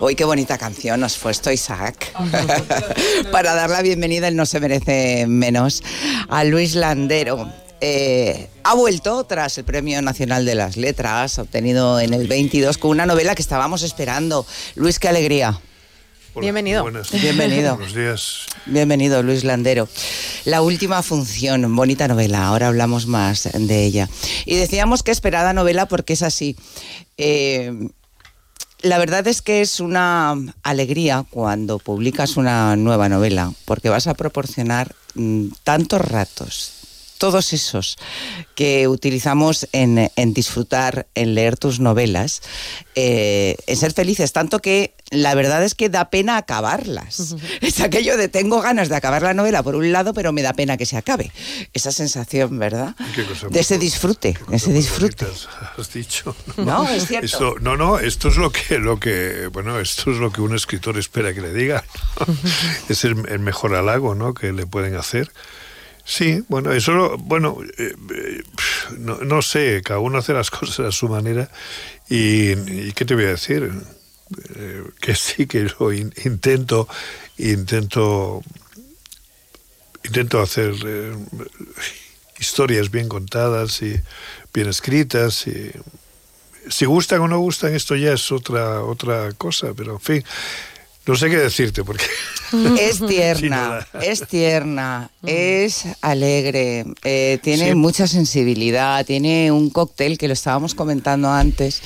Hoy qué bonita canción nos fue esto, Isaac. Para dar la bienvenida, él no se merece menos, a Luis Landero. Eh, ha vuelto tras el Premio Nacional de las Letras, obtenido en el 22, con una novela que estábamos esperando. Luis, qué alegría. Bienvenido. Bienvenido. Buenos días. Bienvenido, Luis Landero. La última función, bonita novela, ahora hablamos más de ella. Y decíamos que esperada novela porque es así. Eh, la verdad es que es una alegría cuando publicas una nueva novela, porque vas a proporcionar mm, tantos ratos, todos esos que utilizamos en, disfrutar, en leer tus novelas, eh, en ser felices, tanto que la verdad es que da pena acabarlas. Es aquello de tengo ganas de acabar la novela por un lado, pero me da pena que se acabe. Esa sensación, ¿verdad? de ese disfrute, ese disfrute. Has dicho. No, es cierto. no, no, esto es lo que, lo que, bueno, esto es lo que un escritor espera que le diga. es el, el, mejor halago, ¿no? Que le pueden hacer. Sí, bueno, eso, bueno, eh, eh, no, no, sé, cada uno hace las cosas a su manera y, y ¿qué te voy a decir? Eh, que sí, que lo intento, intento, intento hacer historias bien contadas y bien escritas y si gustan o no gustan esto ya es otra otra cosa, pero en fin, no sé qué decirte porque... Es tierna, es tierna, es alegre, eh, tiene mucha sensibilidad, tiene un cóctel que lo estábamos comentando antes,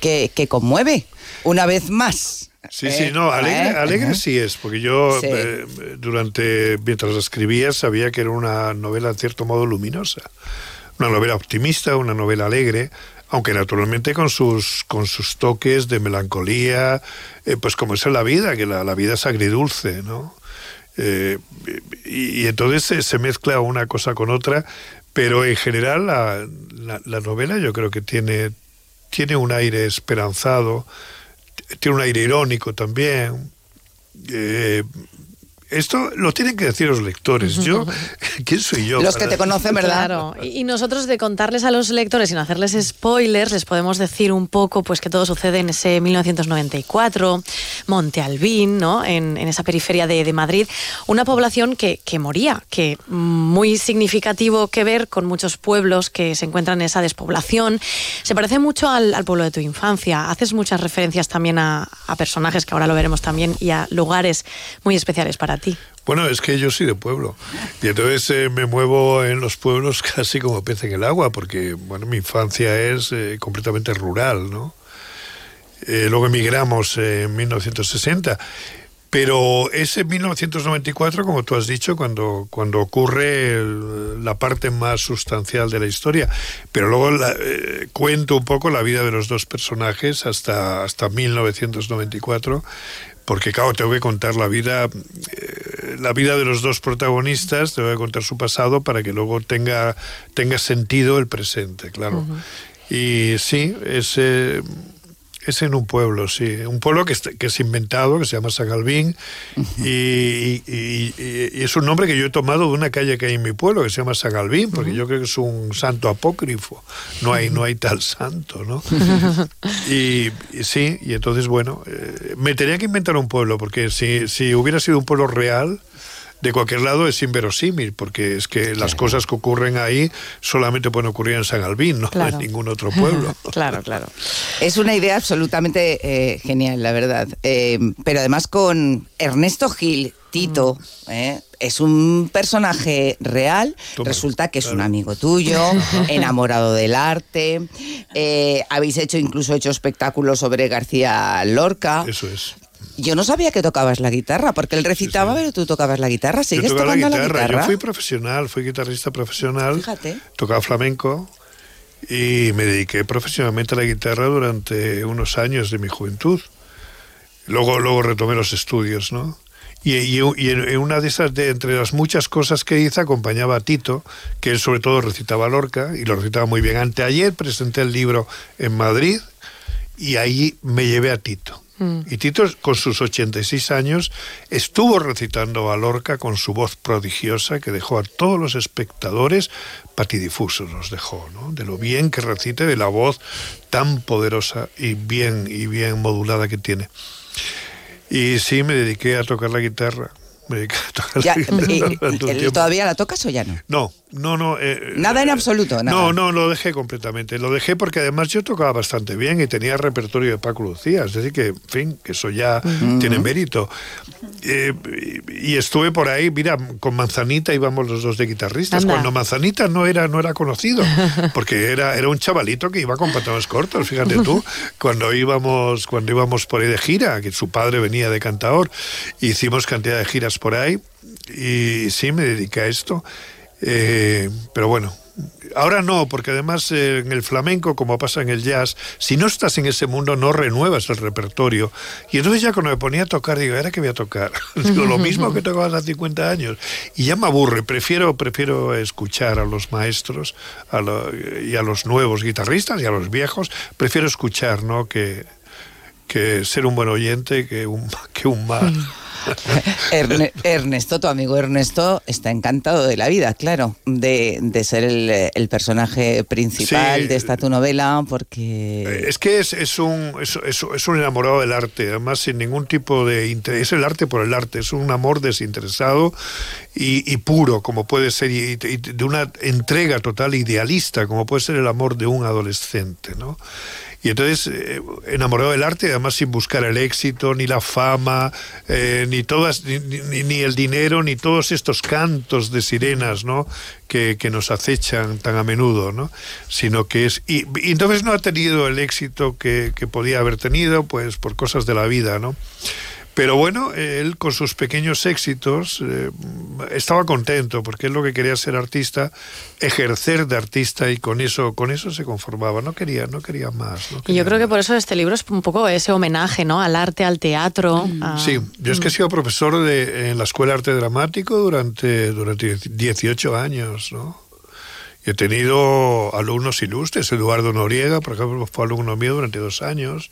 que, conmueve una vez más. Sí, sí, no, alegre, ¿Eh? alegre sí es, porque yo eh, durante, mientras la escribía, sabía que era una novela en cierto modo luminosa, una novela optimista, una novela alegre, aunque naturalmente con sus, con sus toques de melancolía, eh, pues como es en la vida, que la, vida es agridulce, ¿no? Eh, y, entonces se, mezcla una cosa con otra, pero en general la, la, novela yo creo que tiene, tiene un aire esperanzado, tiene un aire irónico también. Eh, esto lo tienen que decir los lectores. Yo, ¿quién soy yo? Los que te conocen, ¿verdad? Claro. Y nosotros de contarles a los lectores, sin hacerles spoilers, les podemos decir un poco pues que todo sucede en ese 1994, Monte Albín, ¿no? En, esa periferia de, Madrid. Una población que, moría, que muy significativo que ver con muchos pueblos que se encuentran en esa despoblación. Se parece mucho al, pueblo de tu infancia. Haces muchas referencias también a, a personajes que ahora lo veremos también y a lugares muy especiales para bueno, es que yo soy de pueblo y entonces eh, me muevo en los pueblos casi como pez en el agua porque, bueno, mi infancia es eh, completamente rural, ¿no? Eh, luego emigramos en 1960 pero ese 1994, como tú has dicho, cuando, cuando ocurre la parte más sustancial de la historia. Pero luego cuento un poco la vida de los dos personajes hasta, hasta 1994, porque claro, tengo que contar la vida, eh, la vida de los dos protagonistas, tengo que contar su pasado para que luego tenga, tenga sentido el presente, claro. Y sí, es, es en un pueblo, sí. Un pueblo que, que es inventado, que se llama Sagalvín, y, es un nombre que yo he tomado de una calle que hay en mi pueblo, que se llama Sagalvín, porque yo creo que es un santo apócrifo. No hay, no hay tal santo, ¿no? y, sí, y entonces, bueno, eh, me tenía que inventar un pueblo, porque si, si hubiera sido un pueblo real, de cualquier lado es inverosímil, porque es que las cosas que ocurren ahí solamente pueden ocurrir en San Albín, no en ningún otro pueblo. claro, claro. Es una idea absolutamente eh, genial, la verdad. Eh, pero además con Ernesto Gil, Tito, mm. eh, es un personaje real, resulta que es un amigo tuyo, enamorado del arte, habéis hecho incluso hecho espectáculos sobre García Lorca. Eso es. Yo no sabía que tocabas la guitarra, porque él recitaba, pero tú tocabas la guitarra. ¿Sigues tocando la guitarra? Yo fui profesional, fui guitarrista profesional. Fíjate. Tocaba flamenco y me dediqué profesionalmente a la guitarra durante unos años de mi juventud. Luego, luego retomé los estudios, ¿no? Y, y, en una de esas, de, entre las muchas cosas que hice, acompañaba a Tito, que él sobre todo recitaba Lorca, y lo recitaba muy bien. Anteayer presenté el libro en Madrid, y ahí me llevé a Tito Mm. Y Tito, con sus 86 años, estuvo recitando a Lorca con su voz prodigiosa que dejó a todos los espectadores patidifusos, los dejó, ¿no? De lo bien que recite, de la voz tan poderosa y bien, y bien modulada que tiene. Y sí, me dediqué a tocar la guitarra ¿Todavía la tocas o ya no? No, no, no. Eh, nada en absoluto, nada. No, no, lo dejé completamente. Lo dejé porque además yo tocaba bastante bien y tenía repertorio de Paco Lucía. Es decir, que, en fin, que eso ya tiene mérito. Eh, y estuve por ahí, mira, con Manzanita íbamos los dos de guitarristas. Cuando Manzanita no era, no era conocido, porque era, era un chavalito que iba con pantalones cortos, fíjate tú, cuando íbamos, cuando íbamos por ahí de gira, que su padre venía de cantador, hicimos cantidad de giras por ahí y sí me dediqué a esto. Eh, pero bueno, ahora no, porque además eh, en el flamenco, como pasa en el jazz, si no estás en ese mundo no renuevas el repertorio. Y entonces ya cuando me ponía a tocar, digo, ¿ahora qué voy a tocar? digo, lo mismo que tocaba hace 50 años. Y ya me aburre, prefiero, prefiero escuchar a los maestros a y a los nuevos guitarristas y a los viejos, prefiero escuchar, ¿no? Que, que ser un buen oyente que un, que un mal. Ernesto, tu amigo Ernesto, está encantado de la vida, claro, de, ser el, personaje principal de esta tu novela, porque... Eh, es que es, un, es, un enamorado del arte, además sin ningún tipo de interés. Es el arte por el arte, es un amor desinteresado y, puro, como puede ser, y, de una entrega total idealista, como puede ser el amor de un adolescente, ¿no? Y entonces, eh, enamorado del arte, además sin buscar el éxito, ni la fama, eh, ni, todas, ni, el dinero, ni todos estos cantos de sirenas, ¿no? Que, nos acechan tan a menudo, ¿no? Sino que es... Y, y entonces no ha tenido el éxito que, que podía haber tenido, pues por cosas de la vida, ¿no? Pero bueno, él con sus pequeños éxitos eh, estaba contento porque él lo que quería ser artista, ejercer de artista y con eso, con eso se conformaba. No quería, no quería más. y yo creo que por eso este libro es un poco ese homenaje, ¿no? Al arte, al teatro. Mm. Sí, yo es que he sido profesor de, en la Escuela de Arte Dramático durante, durante 18 años, ¿no? he tenido alumnos ilustres. Eduardo Noriega, por ejemplo, fue alumno mío durante dos años.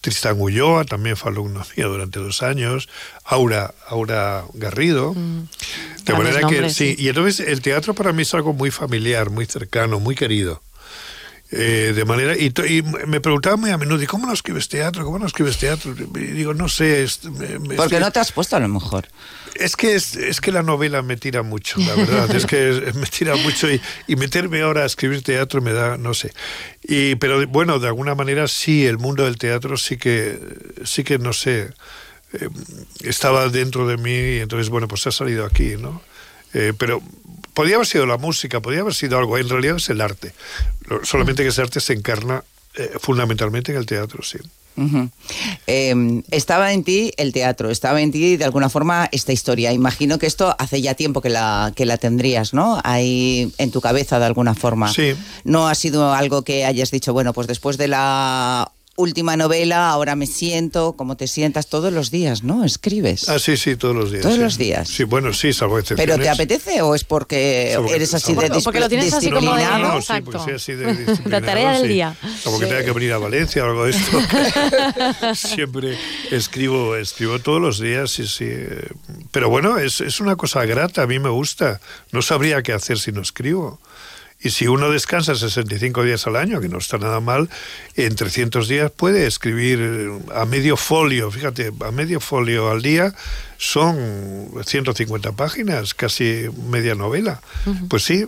Tristan Ulloa también fue alumno mío durante dos años, Aura, Aura Garrido. Mm. De manera que sí. y entonces el teatro para mí es algo muy familiar, muy cercano, muy querido. Eh, de manera y, me preguntaba muy a menudo, ¿y cómo no escribes teatro? ¿Cómo no escribes teatro? Y digo, no sé. Porque no te has puesto a lo mejor. Es que, es, que la novela me tira mucho, la verdad. es que me tira mucho y, y, meterme ahora a escribir teatro me da, no sé. Y, pero bueno, de alguna manera sí, el mundo del teatro sí que, sí que no sé, eh, estaba dentro de mí y entonces, bueno, pues ha salido aquí, ¿no? Eh, pero podría haber sido la música, podría haber sido algo. En realidad es el arte. Solamente que ese arte se encarna eh, fundamentalmente en el teatro, sí. Em, estaba en ti el teatro, estaba en ti de alguna forma esta historia. Imagino que esto hace ya tiempo que la, que la tendrías, ¿no? Ahí en tu cabeza de alguna forma. Sí. No ha sido algo que hayas dicho, bueno, pues después de la última novela, ahora me siento, como te sientas todos los días, ¿no? Escribes. Ah, sí, sí, todos los días. Todos los días. Sí, bueno, sí, salvo excepciones. ¿Pero te apetece o es porque eres así de disciplinado? Porque lo tienes así como de... No, no, sí, pues sí, así de La tarea del día. Como que tenga que venir a Valencia o algo de esto. Siempre escribo, escribo todos los días, sí, sí. Pero bueno, es, es una cosa grata, a mí me gusta. No sabría qué hacer si no escribo. Y si uno descansa 65 días al año, que no está nada mal, en 300 días puede escribir eh, a medio folio, fíjate, a medio folio al día son 150 páginas, casi media novela. Pues sí,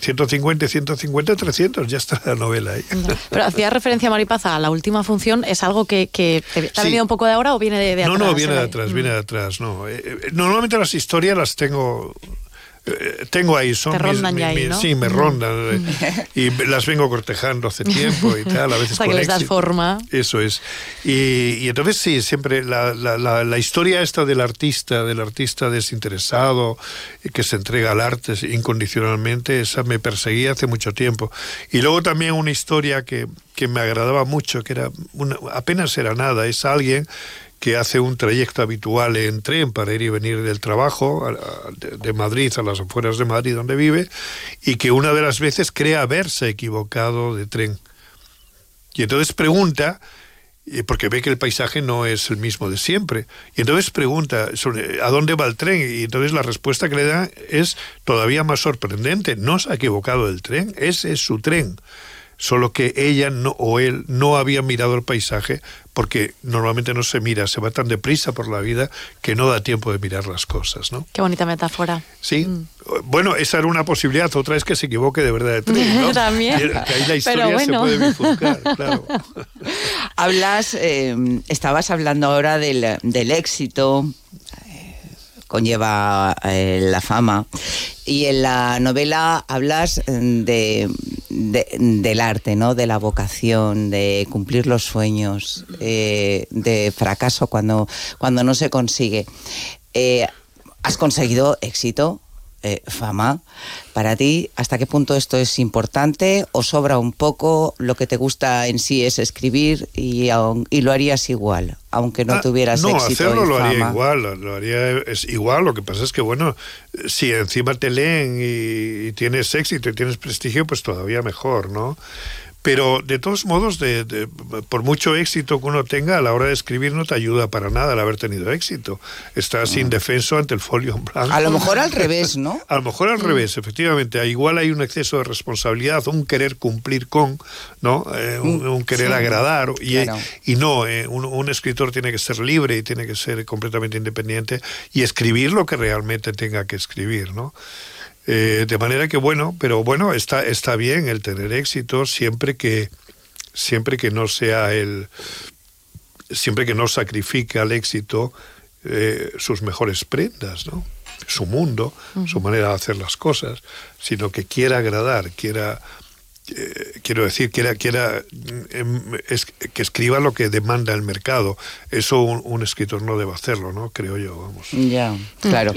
150, 150, 300, ya está la novela ahí. Pero hacía referencia, Maripaza, a la última función, ¿es algo que, te, ha venido un poco de ahora o viene de, atrás? No, no, viene de atrás, viene de atrás, no. Eh, eh, normalmente las historias las tengo eh, tengo ahí, son mis, sí, me rondan y las vengo cortejando hace tiempo y tal, a veces que les das forma. Eso es. Y, entonces sí, siempre la, la, la, historia esta del artista, del artista desinteresado que se entrega al arte incondicionalmente, esa me perseguía hace mucho tiempo. Y luego también una historia que, que me agradaba mucho, que era apenas era nada, es alguien que hace un trayecto habitual en tren para ir y venir del trabajo de Madrid a las afueras de Madrid donde vive y que una de las veces cree haberse equivocado de tren. Y entonces pregunta y porque ve que el paisaje no es el mismo de siempre. Y entonces pregunta sobre a dónde va el tren y entonces la respuesta que le da es todavía más sorprendente. No se ha equivocado el tren, ese es su tren solo que ella no, o él no había mirado el paisaje porque normalmente no se mira, se va tan deprisa por la vida que no da tiempo de mirar las cosas, ¿no? Qué bonita metáfora. Sí. Mm. Bueno, esa era una posibilidad, otra es que se equivoque de verdad de tren, ¿no? También. Que ahí la historia se puede bifurcar, claro. Hablas, eh, estabas hablando ahora del, del éxito, conlleva eh, la fama. Y en la novela hablas de, del arte, ¿no? De la vocación, de cumplir los sueños, eh, de fracaso cuando, cuando no se consigue. Eh, has conseguido éxito, eh, fama. Para ti, ¿hasta qué punto esto es importante o sobra un poco? Lo que te gusta en sí es escribir y, y lo harías igual, aunque no ah, tuvieras no, éxito. No, hacerlo lo haría igual, lo haría es igual. Lo que pasa es que, bueno, si encima te leen y, y tienes éxito y tienes prestigio, pues todavía mejor, ¿no? Pero de todos modos, de, por mucho éxito que uno tenga, a la hora de escribir no te ayuda para nada el haber tenido éxito. Estás mm. indefenso ante el folio en blanco. A lo mejor al revés, ¿no? a lo mejor al mm. revés, efectivamente. Igual hay un exceso de responsabilidad, un querer cumplir con, ¿no? Eh, un, querer agradar. Y, y no, eh, un, un, escritor tiene que ser libre y tiene que ser completamente independiente y escribir lo que realmente tenga que escribir, ¿no? Eh, de manera que bueno, pero bueno, está, está bien el tener éxito siempre que, siempre que no sea el, siempre que no sacrifique al éxito eh, sus mejores prendas, ¿no? su mundo, su manera de hacer las cosas, sino que quiera agradar, quiera eh, quiero decir, que era, que, era, em, es, que escriba lo que demanda el mercado. Eso un, escritor no debe hacerlo, ¿no? Creo yo, vamos. Ya, claro.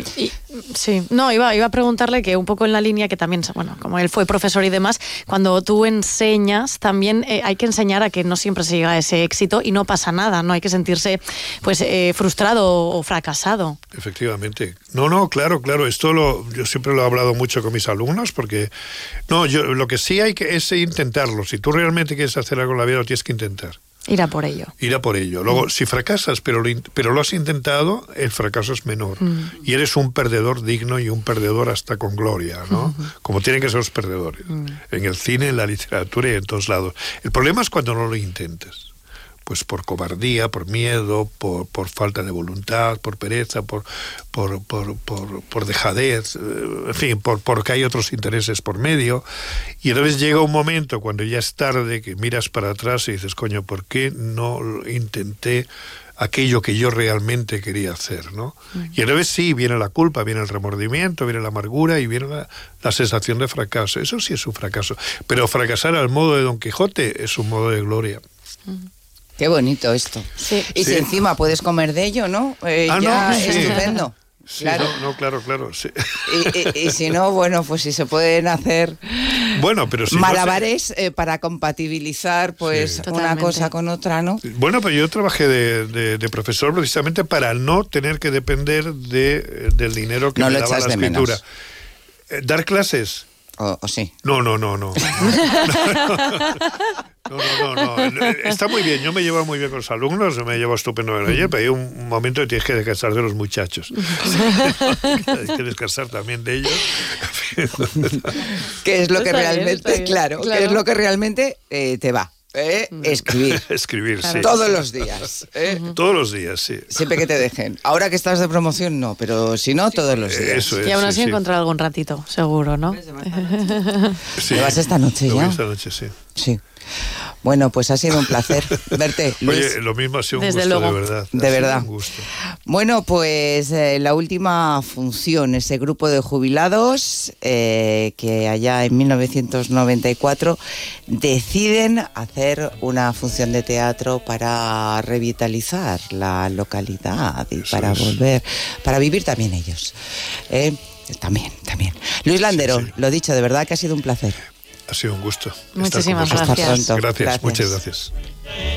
sí, no, iba, iba a preguntarle que un poco en la línea que también, bueno, como él fue profesor y demás, cuando tú enseñas, también eh, hay que enseñar a que no siempre se llega a ese éxito y no pasa nada, no hay que sentirse pues eh, frustrado o fracasado. Efectivamente. No, no, claro, claro. Esto lo, yo siempre lo he hablado mucho con mis alumnos porque, no, yo lo que sí hay que es intentarlo. Si tú realmente quieres hacer algo en la vida, lo tienes que intentar. Ir a por ello. Ir a por ello. Luego, mm. si fracasas, pero lo, pero lo has intentado, el fracaso es menor. Mm. Y eres un perdedor digno y un perdedor hasta con gloria, ¿no? Como tienen que ser los perdedores. Mm. En el cine, en la literatura y en todos lados. El problema es cuando no lo intentes pues por cobardía, por miedo, por, por falta de voluntad, por pereza, por, por, por, por, dejadez, eh, en fin, por, porque hay otros intereses por medio. Y entonces llega un momento cuando ya es tarde que miras para atrás y dices, coño, ¿por qué no intenté aquello que yo realmente quería hacer, ¿no? Y entonces sí, viene la culpa, viene el remordimiento, viene la amargura y viene la, sensación de fracaso. Eso sí es un fracaso. Pero fracasar al modo de Don Quijote es un modo de gloria. Qué bonito esto. Y si encima puedes comer de ello, ¿no? Eh, ah, ya estupendo. claro. No, claro, claro. Y, si no, bueno, pues si se pueden hacer bueno, pero malabares eh, para compatibilizar pues una cosa con otra, ¿no? Bueno, pero yo trabajé de, profesor precisamente para no tener que depender de, del dinero que me daba la escritura. Eh, dar clases. O, o, sí. No, no, no, no. No, no, no, no, Está muy bien. Yo me llevo muy bien con los alumnos, me llevo estupendo con ellos, pero hay un momento que tienes que descansar de los muchachos. hay que descansar también de ellos. ¿Qué es lo que realmente, claro, qué es lo que realmente eh, te va? ¿Eh? Escribir. Escribir, sí. Todos los días. ¿eh? Todos los días, sí. Siempre que te dejen. Ahora que estás de promoción, no, pero si no, todos los días. Eso es, y aún así encontrar algún ratito, seguro, ¿no? ¿Te vas esta noche ya? Esta noche, sí. Sí. Bueno, pues ha sido un placer verte. Oye, lo mismo ha sido un gusto, de verdad. De verdad. Bueno, pues eh, la última función, ese grupo de jubilados eh, que allá en 1994 deciden hacer una función de teatro para revitalizar la localidad y para volver, para vivir también ellos. Eh, también, también. Luis Landero, lo dicho, de verdad que ha sido un placer. Ha sido un gusto. Muchísimas gracias. gracias. Muchas gracias.